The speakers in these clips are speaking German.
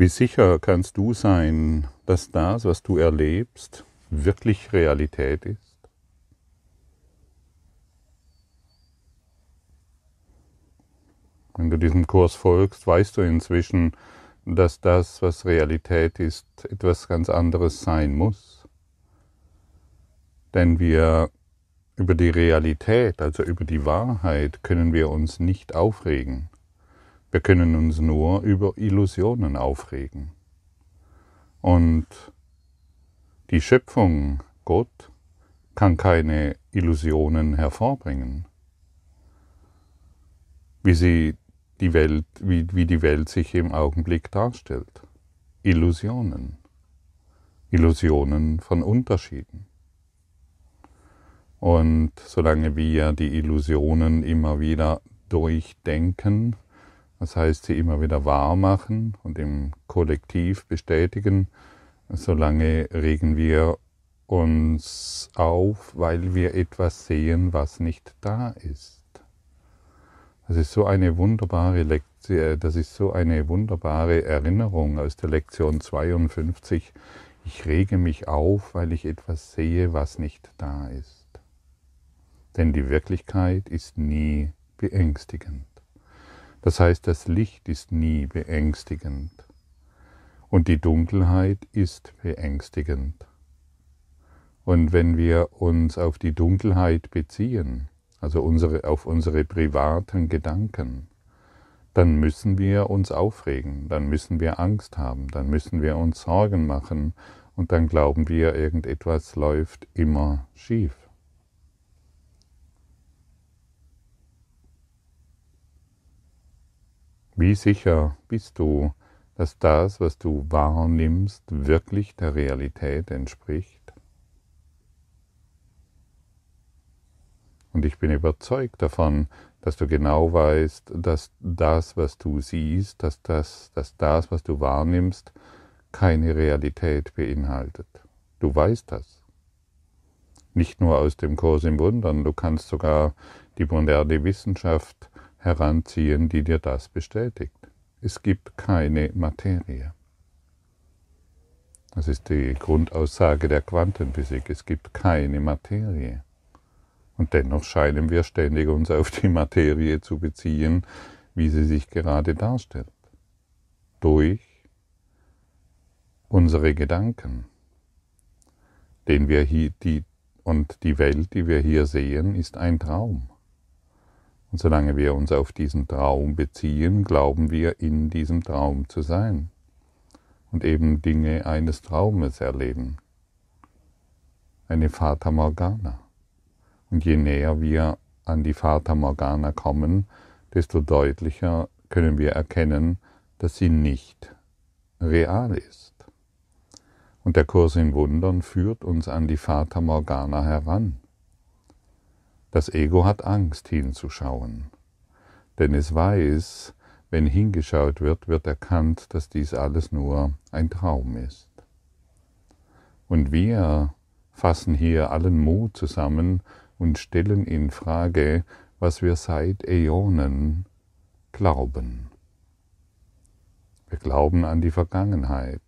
Wie sicher kannst du sein, dass das, was du erlebst, wirklich Realität ist? Wenn du diesem Kurs folgst, weißt du inzwischen, dass das, was Realität ist, etwas ganz anderes sein muss. Denn wir über die Realität, also über die Wahrheit, können wir uns nicht aufregen. Wir können uns nur über Illusionen aufregen. Und die Schöpfung, Gott, kann keine Illusionen hervorbringen. Wie sie die Welt, wie, wie die Welt sich im Augenblick darstellt. Illusionen. Illusionen von Unterschieden. Und solange wir die Illusionen immer wieder durchdenken, das heißt, sie immer wieder wahr machen und im Kollektiv bestätigen. Solange regen wir uns auf, weil wir etwas sehen, was nicht da ist. Das ist so eine wunderbare Lektion, das ist so eine wunderbare Erinnerung aus der Lektion 52. Ich rege mich auf, weil ich etwas sehe, was nicht da ist. Denn die Wirklichkeit ist nie beängstigend. Das heißt, das Licht ist nie beängstigend und die Dunkelheit ist beängstigend. Und wenn wir uns auf die Dunkelheit beziehen, also unsere, auf unsere privaten Gedanken, dann müssen wir uns aufregen, dann müssen wir Angst haben, dann müssen wir uns Sorgen machen und dann glauben wir, irgendetwas läuft immer schief. Wie sicher bist du, dass das, was du wahrnimmst, wirklich der Realität entspricht? Und ich bin überzeugt davon, dass du genau weißt, dass das, was du siehst, dass das, dass das, was du wahrnimmst, keine Realität beinhaltet. Du weißt das. Nicht nur aus dem Kurs im Wundern, du kannst sogar die moderne Wissenschaft heranziehen, die dir das bestätigt. Es gibt keine Materie. Das ist die Grundaussage der Quantenphysik. Es gibt keine Materie. Und dennoch scheinen wir ständig uns auf die Materie zu beziehen, wie sie sich gerade darstellt. Durch unsere Gedanken. Den wir hier, die, und die Welt, die wir hier sehen, ist ein Traum. Und solange wir uns auf diesen Traum beziehen, glauben wir, in diesem Traum zu sein und eben Dinge eines Traumes erleben. Eine Fata Morgana. Und je näher wir an die Fata Morgana kommen, desto deutlicher können wir erkennen, dass sie nicht real ist. Und der Kurs in Wundern führt uns an die Fata Morgana heran. Das Ego hat Angst hinzuschauen, denn es weiß, wenn hingeschaut wird, wird erkannt, dass dies alles nur ein Traum ist. Und wir fassen hier allen Mut zusammen und stellen in Frage, was wir seit Äonen glauben. Wir glauben an die Vergangenheit.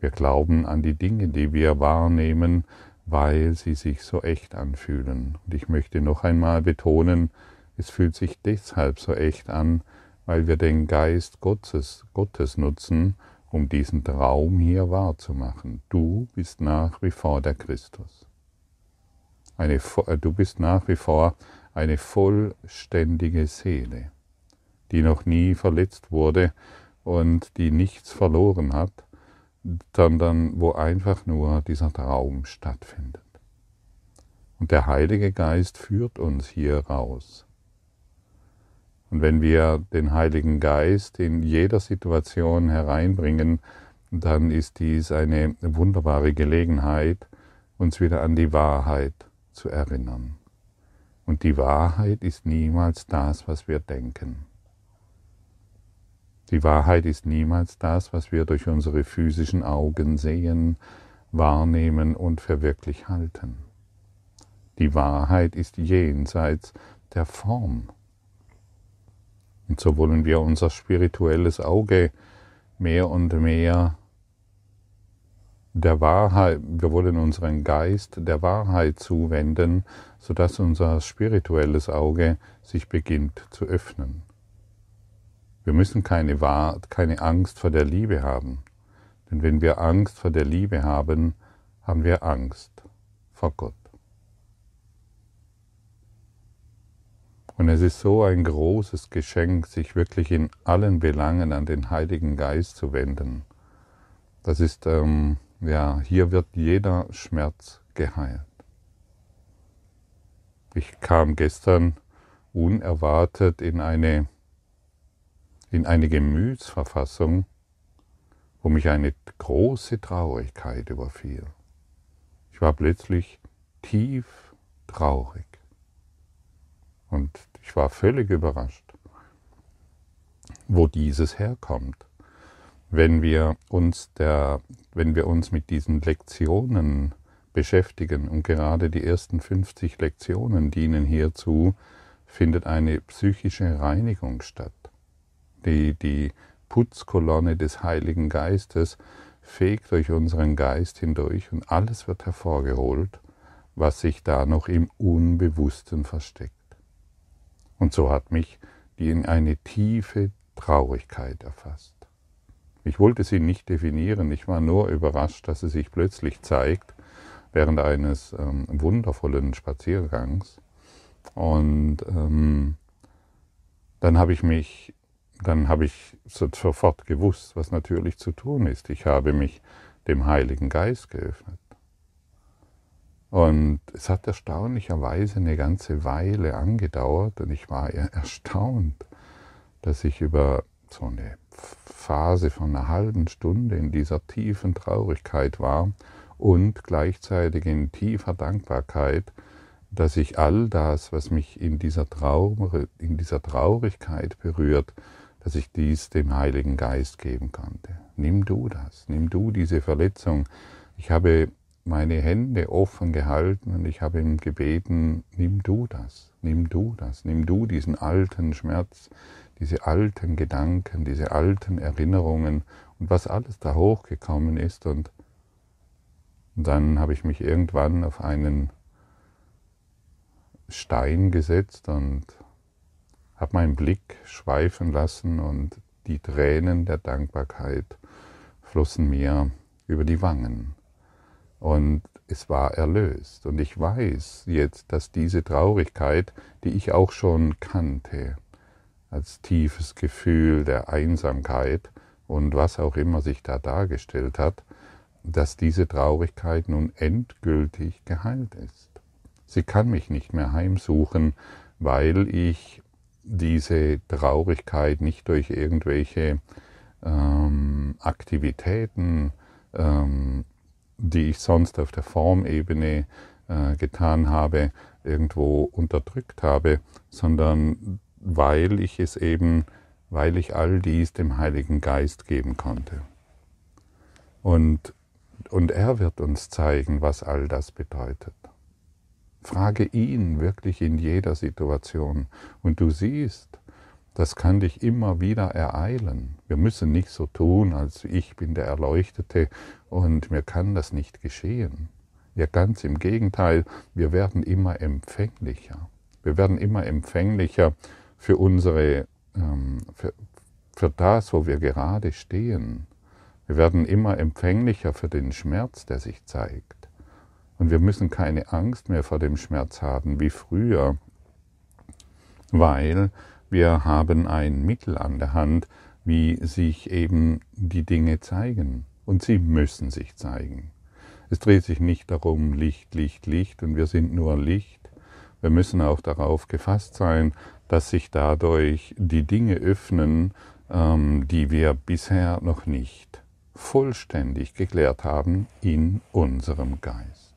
Wir glauben an die Dinge, die wir wahrnehmen, weil sie sich so echt anfühlen. Und ich möchte noch einmal betonen, es fühlt sich deshalb so echt an, weil wir den Geist Gottes, Gottes nutzen, um diesen Traum hier wahrzumachen. Du bist nach wie vor der Christus. Eine, äh, du bist nach wie vor eine vollständige Seele, die noch nie verletzt wurde und die nichts verloren hat, sondern wo einfach nur dieser Traum stattfindet. Und der Heilige Geist führt uns hier raus. Und wenn wir den Heiligen Geist in jeder Situation hereinbringen, dann ist dies eine wunderbare Gelegenheit, uns wieder an die Wahrheit zu erinnern. Und die Wahrheit ist niemals das, was wir denken. Die Wahrheit ist niemals das, was wir durch unsere physischen Augen sehen, wahrnehmen und für wirklich halten. Die Wahrheit ist jenseits der Form. Und so wollen wir unser spirituelles Auge mehr und mehr der Wahrheit, wir wollen unseren Geist der Wahrheit zuwenden, sodass unser spirituelles Auge sich beginnt zu öffnen. Wir müssen keine, keine Angst vor der Liebe haben, denn wenn wir Angst vor der Liebe haben, haben wir Angst vor Gott. Und es ist so ein großes Geschenk, sich wirklich in allen Belangen an den Heiligen Geist zu wenden. Das ist, ähm, ja, hier wird jeder Schmerz geheilt. Ich kam gestern unerwartet in eine, in eine Gemütsverfassung, wo mich eine große Traurigkeit überfiel. Ich war plötzlich tief traurig. Und ich war völlig überrascht, wo dieses herkommt. Wenn wir uns, der, wenn wir uns mit diesen Lektionen beschäftigen, und gerade die ersten 50 Lektionen dienen hierzu, findet eine psychische Reinigung statt. Die, die Putzkolonne des Heiligen Geistes fegt durch unseren Geist hindurch und alles wird hervorgeholt, was sich da noch im Unbewussten versteckt. Und so hat mich die in eine tiefe Traurigkeit erfasst. Ich wollte sie nicht definieren, ich war nur überrascht, dass sie sich plötzlich zeigt während eines ähm, wundervollen Spaziergangs. Und ähm, dann habe ich mich, dann habe ich sofort gewusst, was natürlich zu tun ist. Ich habe mich dem Heiligen Geist geöffnet. Und es hat erstaunlicherweise eine ganze Weile angedauert und ich war erstaunt, dass ich über so eine Phase von einer halben Stunde in dieser tiefen Traurigkeit war und gleichzeitig in tiefer Dankbarkeit, dass ich all das, was mich in dieser, Trauer, in dieser Traurigkeit berührt, dass ich dies dem Heiligen Geist geben konnte. Nimm du das, nimm du diese Verletzung. Ich habe meine Hände offen gehalten und ich habe ihm gebeten, nimm du das, nimm du das, nimm du diesen alten Schmerz, diese alten Gedanken, diese alten Erinnerungen und was alles da hochgekommen ist und, und dann habe ich mich irgendwann auf einen Stein gesetzt und habe meinen Blick schweifen lassen und die Tränen der Dankbarkeit flossen mir über die Wangen und es war erlöst. Und ich weiß jetzt, dass diese Traurigkeit, die ich auch schon kannte, als tiefes Gefühl der Einsamkeit und was auch immer sich da dargestellt hat, dass diese Traurigkeit nun endgültig geheilt ist. Sie kann mich nicht mehr heimsuchen, weil ich diese Traurigkeit nicht durch irgendwelche ähm, Aktivitäten ähm, die ich sonst auf der Formebene äh, getan habe, irgendwo unterdrückt habe, sondern weil ich es eben, weil ich all dies dem Heiligen Geist geben konnte. Und, und er wird uns zeigen, was all das bedeutet. Frage ihn wirklich in jeder Situation und du siehst, das kann dich immer wieder ereilen. Wir müssen nicht so tun, als ich bin der Erleuchtete und mir kann das nicht geschehen. Ja, ganz im Gegenteil, wir werden immer empfänglicher. Wir werden immer empfänglicher für unsere, ähm, für, für das, wo wir gerade stehen. Wir werden immer empfänglicher für den Schmerz, der sich zeigt. Und wir müssen keine Angst mehr vor dem Schmerz haben wie früher, weil wir haben ein Mittel an der Hand, wie sich eben die Dinge zeigen. Und sie müssen sich zeigen. Es dreht sich nicht darum, Licht, Licht, Licht und wir sind nur Licht. Wir müssen auch darauf gefasst sein, dass sich dadurch die Dinge öffnen, ähm, die wir bisher noch nicht vollständig geklärt haben in unserem Geist.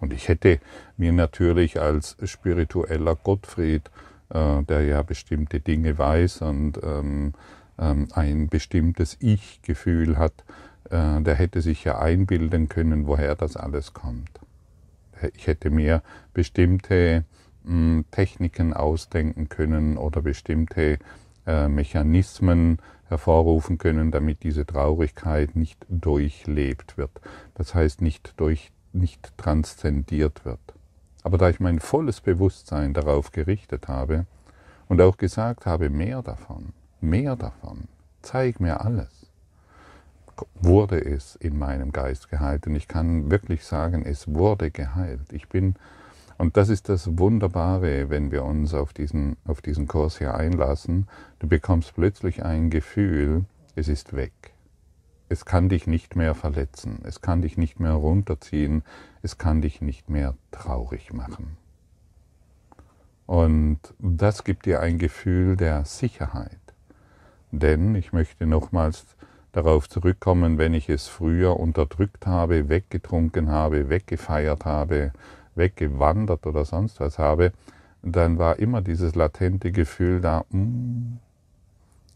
Und ich hätte mir natürlich als spiritueller Gottfried äh, der ja bestimmte Dinge weiß und ähm, ähm, ein bestimmtes Ich-Gefühl hat, äh, der hätte sich ja einbilden können, woher das alles kommt. Ich hätte mir bestimmte hm, Techniken ausdenken können oder bestimmte äh, Mechanismen hervorrufen können, damit diese Traurigkeit nicht durchlebt wird. Das heißt, nicht, durch, nicht transzendiert wird. Aber da ich mein volles Bewusstsein darauf gerichtet habe und auch gesagt habe, mehr davon, mehr davon, zeig mir alles, wurde es in meinem Geist geheilt. Und ich kann wirklich sagen, es wurde geheilt. Ich bin, und das ist das Wunderbare, wenn wir uns auf diesen, auf diesen Kurs hier einlassen, du bekommst plötzlich ein Gefühl, es ist weg. Es kann dich nicht mehr verletzen, es kann dich nicht mehr runterziehen, es kann dich nicht mehr traurig machen. Und das gibt dir ein Gefühl der Sicherheit. Denn ich möchte nochmals darauf zurückkommen, wenn ich es früher unterdrückt habe, weggetrunken habe, weggefeiert habe, weggewandert oder sonst was habe, dann war immer dieses latente Gefühl da, mm,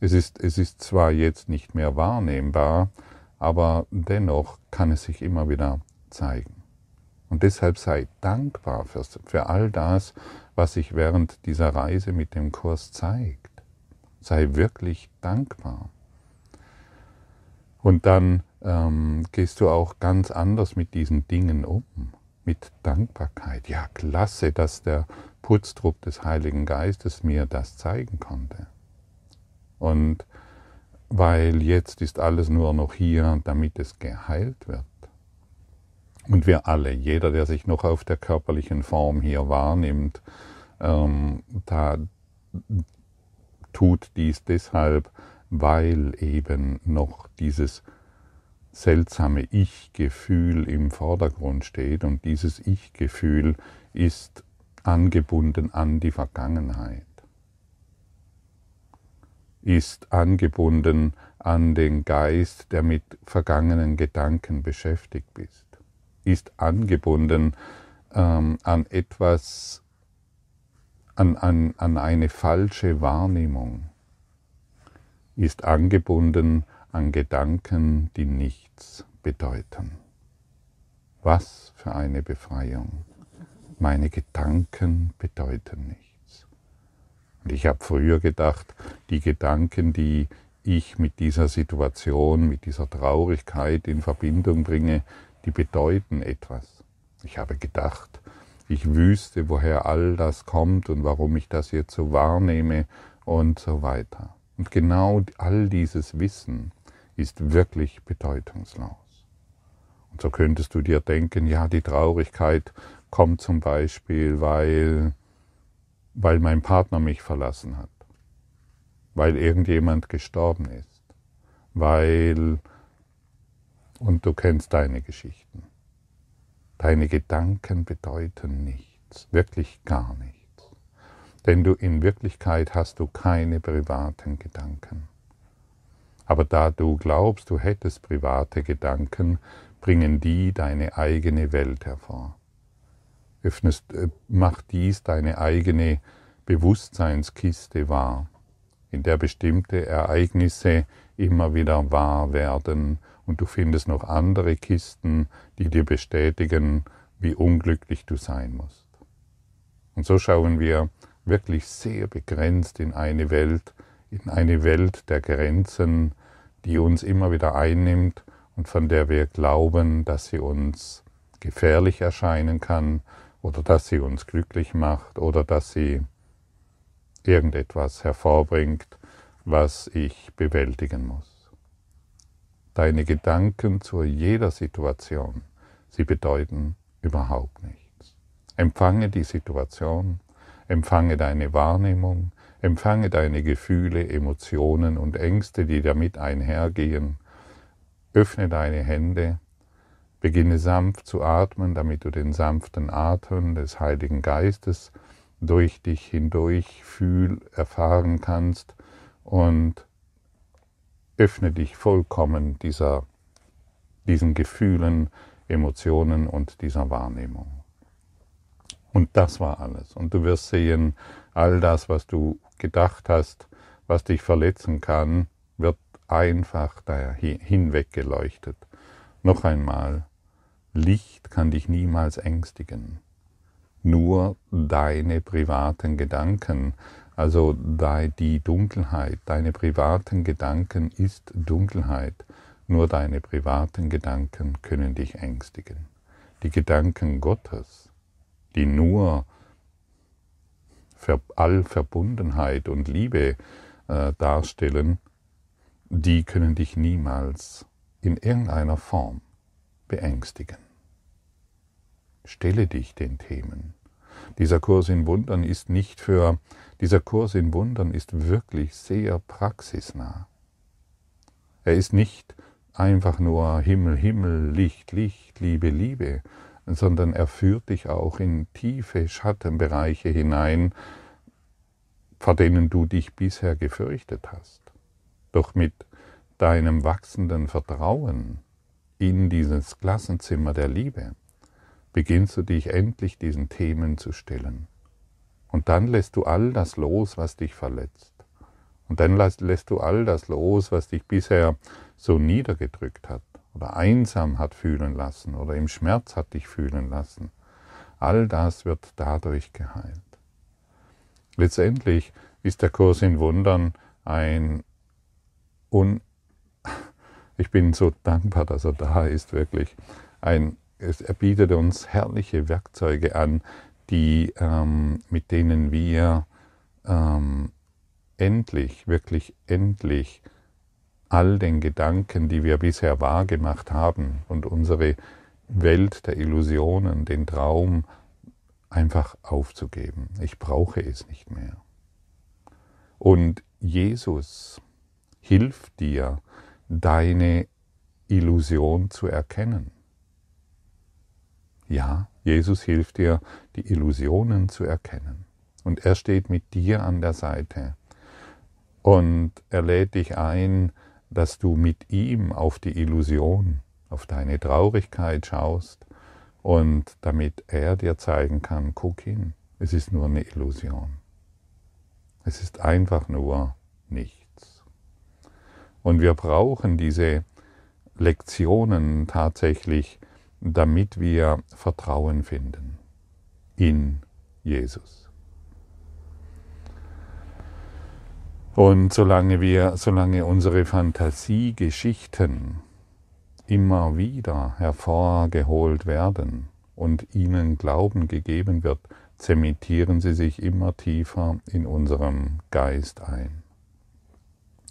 es, ist, es ist zwar jetzt nicht mehr wahrnehmbar, aber dennoch kann es sich immer wieder zeigen. Und deshalb sei dankbar für, für all das, was sich während dieser Reise mit dem Kurs zeigt. Sei wirklich dankbar. Und dann ähm, gehst du auch ganz anders mit diesen Dingen um, mit Dankbarkeit. Ja, klasse, dass der Putztrupp des Heiligen Geistes mir das zeigen konnte. Und weil jetzt ist alles nur noch hier, damit es geheilt wird. Und wir alle, jeder, der sich noch auf der körperlichen Form hier wahrnimmt, ähm, da tut dies deshalb, weil eben noch dieses seltsame Ich-Gefühl im Vordergrund steht und dieses Ich-Gefühl ist angebunden an die Vergangenheit, ist angebunden an den Geist, der mit vergangenen Gedanken beschäftigt ist, ist angebunden ähm, an etwas, an, an, an eine falsche Wahrnehmung ist angebunden an Gedanken, die nichts bedeuten. Was für eine Befreiung. Meine Gedanken bedeuten nichts. Und ich habe früher gedacht, die Gedanken, die ich mit dieser Situation, mit dieser Traurigkeit in Verbindung bringe, die bedeuten etwas. Ich habe gedacht, ich wüsste, woher all das kommt und warum ich das jetzt so wahrnehme und so weiter. Und genau all dieses Wissen ist wirklich bedeutungslos. Und so könntest du dir denken, ja, die Traurigkeit kommt zum Beispiel, weil, weil mein Partner mich verlassen hat, weil irgendjemand gestorben ist, weil, und du kennst deine Geschichten. Deine Gedanken bedeuten nichts, wirklich gar nichts denn du in Wirklichkeit hast du keine privaten Gedanken. Aber da du glaubst, du hättest private Gedanken, bringen die deine eigene Welt hervor. Öffnest, äh, mach dies deine eigene Bewusstseinskiste wahr, in der bestimmte Ereignisse immer wieder wahr werden und du findest noch andere Kisten, die dir bestätigen, wie unglücklich du sein musst. Und so schauen wir wirklich sehr begrenzt in eine Welt, in eine Welt der Grenzen, die uns immer wieder einnimmt und von der wir glauben, dass sie uns gefährlich erscheinen kann oder dass sie uns glücklich macht oder dass sie irgendetwas hervorbringt, was ich bewältigen muss. Deine Gedanken zu jeder Situation, sie bedeuten überhaupt nichts. Empfange die Situation, empfange deine Wahrnehmung, empfange deine Gefühle, Emotionen und Ängste, die damit einhergehen. Öffne deine Hände, beginne sanft zu atmen, damit du den sanften Atem des Heiligen Geistes durch dich hindurch fühl, erfahren kannst und öffne dich vollkommen dieser, diesen Gefühlen, Emotionen und dieser Wahrnehmung. Und das war alles. Und du wirst sehen, all das, was du gedacht hast, was dich verletzen kann, wird einfach daher hinweggeleuchtet. Noch einmal, Licht kann dich niemals ängstigen. Nur deine privaten Gedanken Also die Dunkelheit, deine privaten Gedanken ist Dunkelheit. Nur deine privaten Gedanken können dich ängstigen. Die Gedanken Gottes, die nur Allverbundenheit und Liebe äh, darstellen, die können dich niemals in irgendeiner Form beängstigen. Stelle dich den Themen. Dieser Kurs in Wundern ist nicht für, dieser Kurs in Wundern ist wirklich sehr praxisnah. Er ist nicht einfach nur Himmel, Himmel, Licht, Licht, Liebe, Liebe, sondern er führt dich auch in tiefe Schattenbereiche hinein, vor denen du dich bisher gefürchtet hast. Doch mit deinem wachsenden Vertrauen in dieses Klassenzimmer der Liebe beginnst du dich endlich diesen Themen zu stellen. Und dann lässt du all das los, was dich verletzt. Und dann lässt du all das los, was dich bisher so niedergedrückt hat oder einsam hat fühlen lassen oder im Schmerz hat dich fühlen lassen. All das wird dadurch geheilt. Letztendlich ist der Kurs in Wundern ein un ich bin so dankbar, dass er da ist, wirklich ein es, er bietet uns herrliche Werkzeuge an, die, ähm, mit denen wir ähm, endlich, wirklich endlich all den Gedanken, die wir bisher wahrgemacht haben und unsere Welt der Illusionen, den Traum, einfach aufzugeben. Ich brauche es nicht mehr. Und Jesus hilft dir, deine Illusion zu erkennen. Ja, Jesus hilft dir, die Illusionen zu erkennen. Und er steht mit dir an der Seite. Und er lädt dich ein, dass du mit ihm auf die Illusion, auf deine Traurigkeit schaust und damit er dir zeigen kann, guck hin, es ist nur eine Illusion. Es ist einfach nur nichts. Und wir brauchen diese Lektionen tatsächlich, damit wir Vertrauen finden in Jesus. Und solange wir, solange unsere Fantasiegeschichten immer wieder hervorgeholt werden und ihnen Glauben gegeben wird, zementieren sie sich immer tiefer in unserem Geist ein.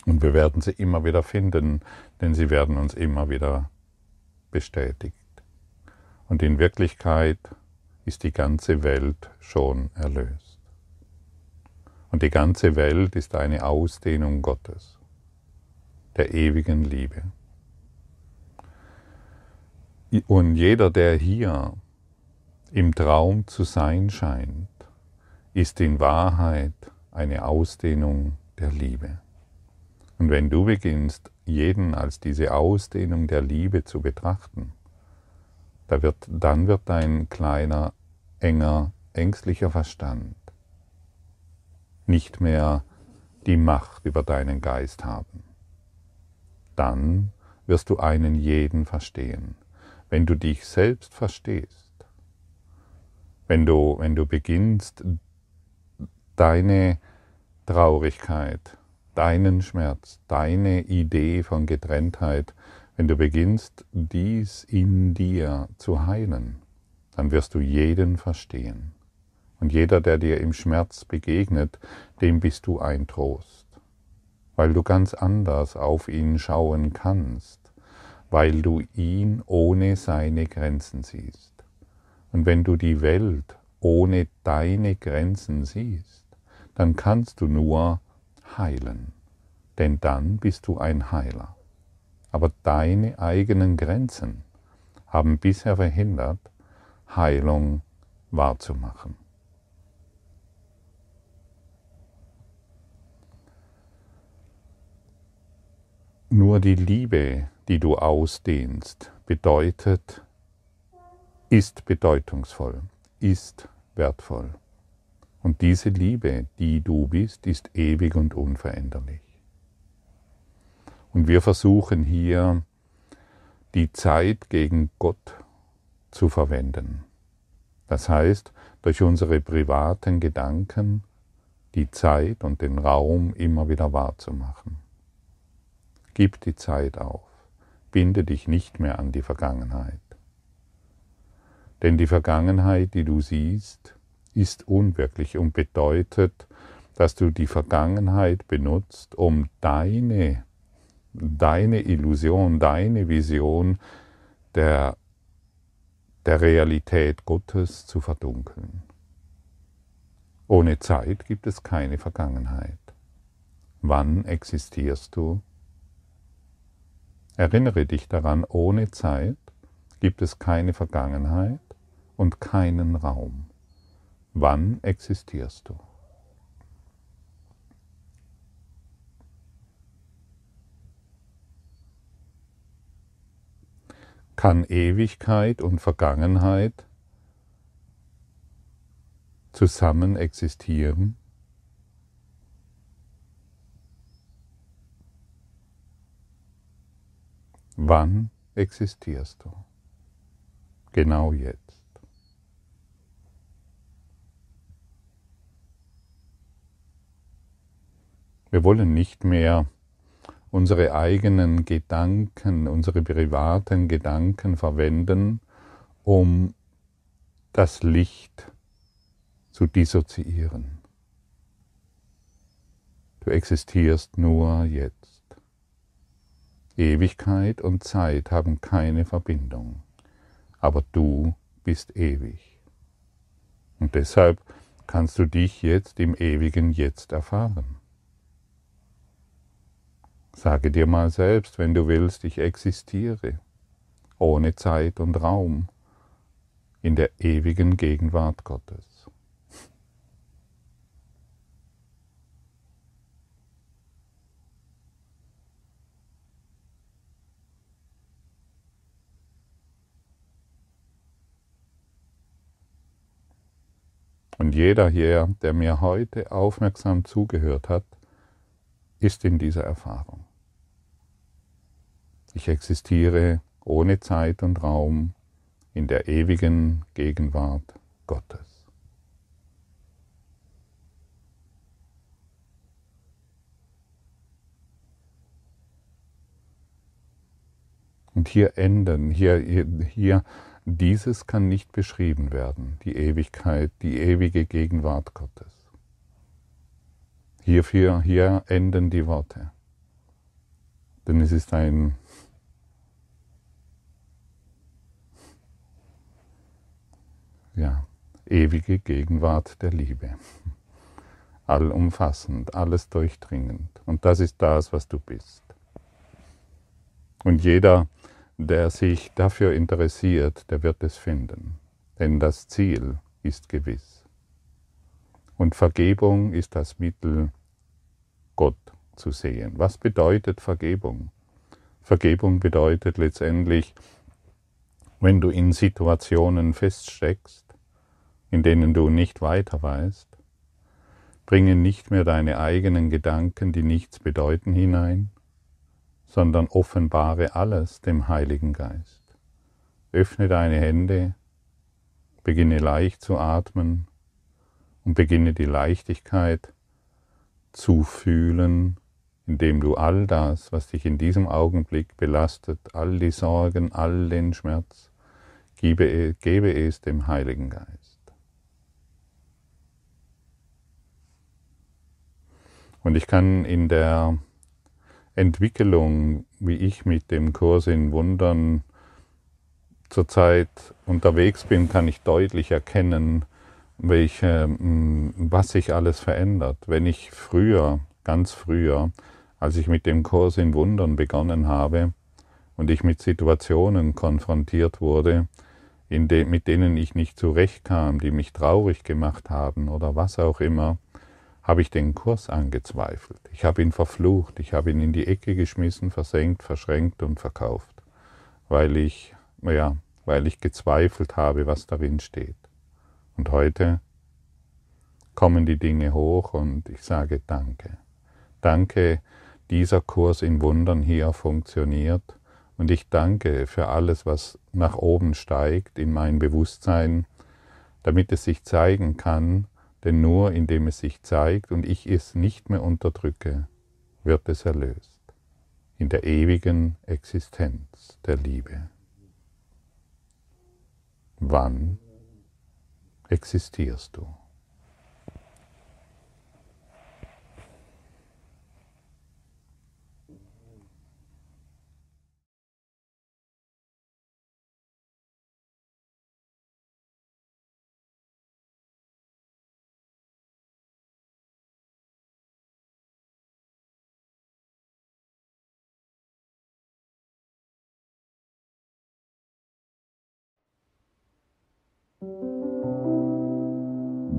Und wir werden sie immer wieder finden, denn sie werden uns immer wieder bestätigt. Und in Wirklichkeit ist die ganze Welt schon erlöst. Und die ganze Welt ist eine Ausdehnung Gottes, der ewigen Liebe. Und jeder, der hier im Traum zu sein scheint, ist in Wahrheit eine Ausdehnung der Liebe. Und wenn du beginnst, jeden als diese Ausdehnung der Liebe zu betrachten, da wird, dann wird dein kleiner, enger, ängstlicher Verstand nicht mehr die Macht über deinen Geist haben. Dann wirst du einen jeden verstehen. Wenn du dich selbst verstehst, wenn du, wenn du beginnst, deine Traurigkeit, deinen Schmerz, deine Idee von Getrenntheit wenn du beginnst, dies in dir zu heilen, dann wirst du jeden verstehen. Und jeder, der dir im Schmerz begegnet, dem bist du ein Trost, weil du ganz anders auf ihn schauen kannst, weil du ihn ohne seine Grenzen siehst. Und wenn du die Welt ohne deine Grenzen siehst, dann kannst du nur heilen, denn dann bist du ein Heiler aber deine eigenen Grenzen haben bisher verhindert, Heilung wahrzumachen. Nur die Liebe, die du ausdehnst, bedeutet, ist bedeutungsvoll, ist wertvoll. Und diese Liebe, die du bist, ist ewig und unveränderlich. Und wir versuchen hier die Zeit gegen Gott zu verwenden. Das heißt, durch unsere privaten Gedanken die Zeit und den Raum immer wieder wahrzumachen. Gib die Zeit auf, binde dich nicht mehr an die Vergangenheit. Denn die Vergangenheit, die du siehst, ist unwirklich und bedeutet, dass du die Vergangenheit benutzt, um deine, deine Illusion, deine Vision der, der Realität Gottes zu verdunkeln. Ohne Zeit gibt es keine Vergangenheit. Wann existierst du? Erinnere dich daran, ohne Zeit gibt es keine Vergangenheit und keinen Raum. Wann existierst du? Kann Ewigkeit und Vergangenheit zusammen existieren? Wann existierst du? Genau jetzt. Wir wollen nicht mehr unsere eigenen Gedanken, unsere privaten Gedanken verwenden, um das Licht zu dissoziieren. Du existierst nur jetzt. Ewigkeit und Zeit haben keine Verbindung, aber du bist ewig. Und deshalb kannst du dich jetzt im ewigen Jetzt erfahren. Sage dir mal selbst, wenn du willst, ich existiere, ohne Zeit und Raum, in der ewigen Gegenwart Gottes. Und jeder hier, der mir heute aufmerksam zugehört hat, ist in dieser Erfahrung. Ich existiere ohne Zeit und Raum in der ewigen Gegenwart Gottes. Und hier enden, hier, hier, dieses kann nicht beschrieben werden, die Ewigkeit, die ewige Gegenwart Gottes. Hierfür, hier enden die Worte. Denn es ist ein ja, ewige Gegenwart der Liebe. Allumfassend, alles durchdringend. Und das ist das, was du bist. Und jeder, der sich dafür interessiert, der wird es finden. Denn das Ziel ist gewiss. Und Vergebung ist das Mittel, Gott zu sehen. Was bedeutet Vergebung? Vergebung bedeutet letztendlich, wenn du in Situationen feststeckst, in denen du nicht weiter weißt, bringe nicht mehr deine eigenen Gedanken, die nichts bedeuten, hinein, sondern offenbare alles dem Heiligen Geist. Öffne deine Hände, beginne leicht zu atmen, und beginne die Leichtigkeit zu fühlen, indem du all das, was dich in diesem Augenblick belastet, all die Sorgen, all den Schmerz, gebe, gebe es dem Heiligen Geist. Und ich kann in der Entwicklung, wie ich mit dem Kurs in Wundern zurzeit unterwegs bin, kann ich deutlich erkennen, welche, mm, was sich alles verändert. Wenn ich früher, ganz früher, als ich mit dem Kurs in Wundern begonnen habe und ich mit Situationen konfrontiert wurde, de, mit denen ich nicht zurechtkam, die mich traurig gemacht haben oder was auch immer, habe ich den Kurs angezweifelt. Ich habe ihn verflucht, ich habe ihn in die Ecke geschmissen, versenkt, verschränkt und verkauft, weil ich, ja, weil ich gezweifelt habe, was darin steht. Und heute kommen die Dinge hoch und ich sage Danke. Danke, dieser Kurs in Wundern hier funktioniert und ich danke für alles, was nach oben steigt in mein Bewusstsein, damit es sich zeigen kann, Denn nur indem es sich zeigt und ich es nicht mehr unterdrücke, wird es erlöst. In der ewigen Existenz der Liebe. Wann existierst du?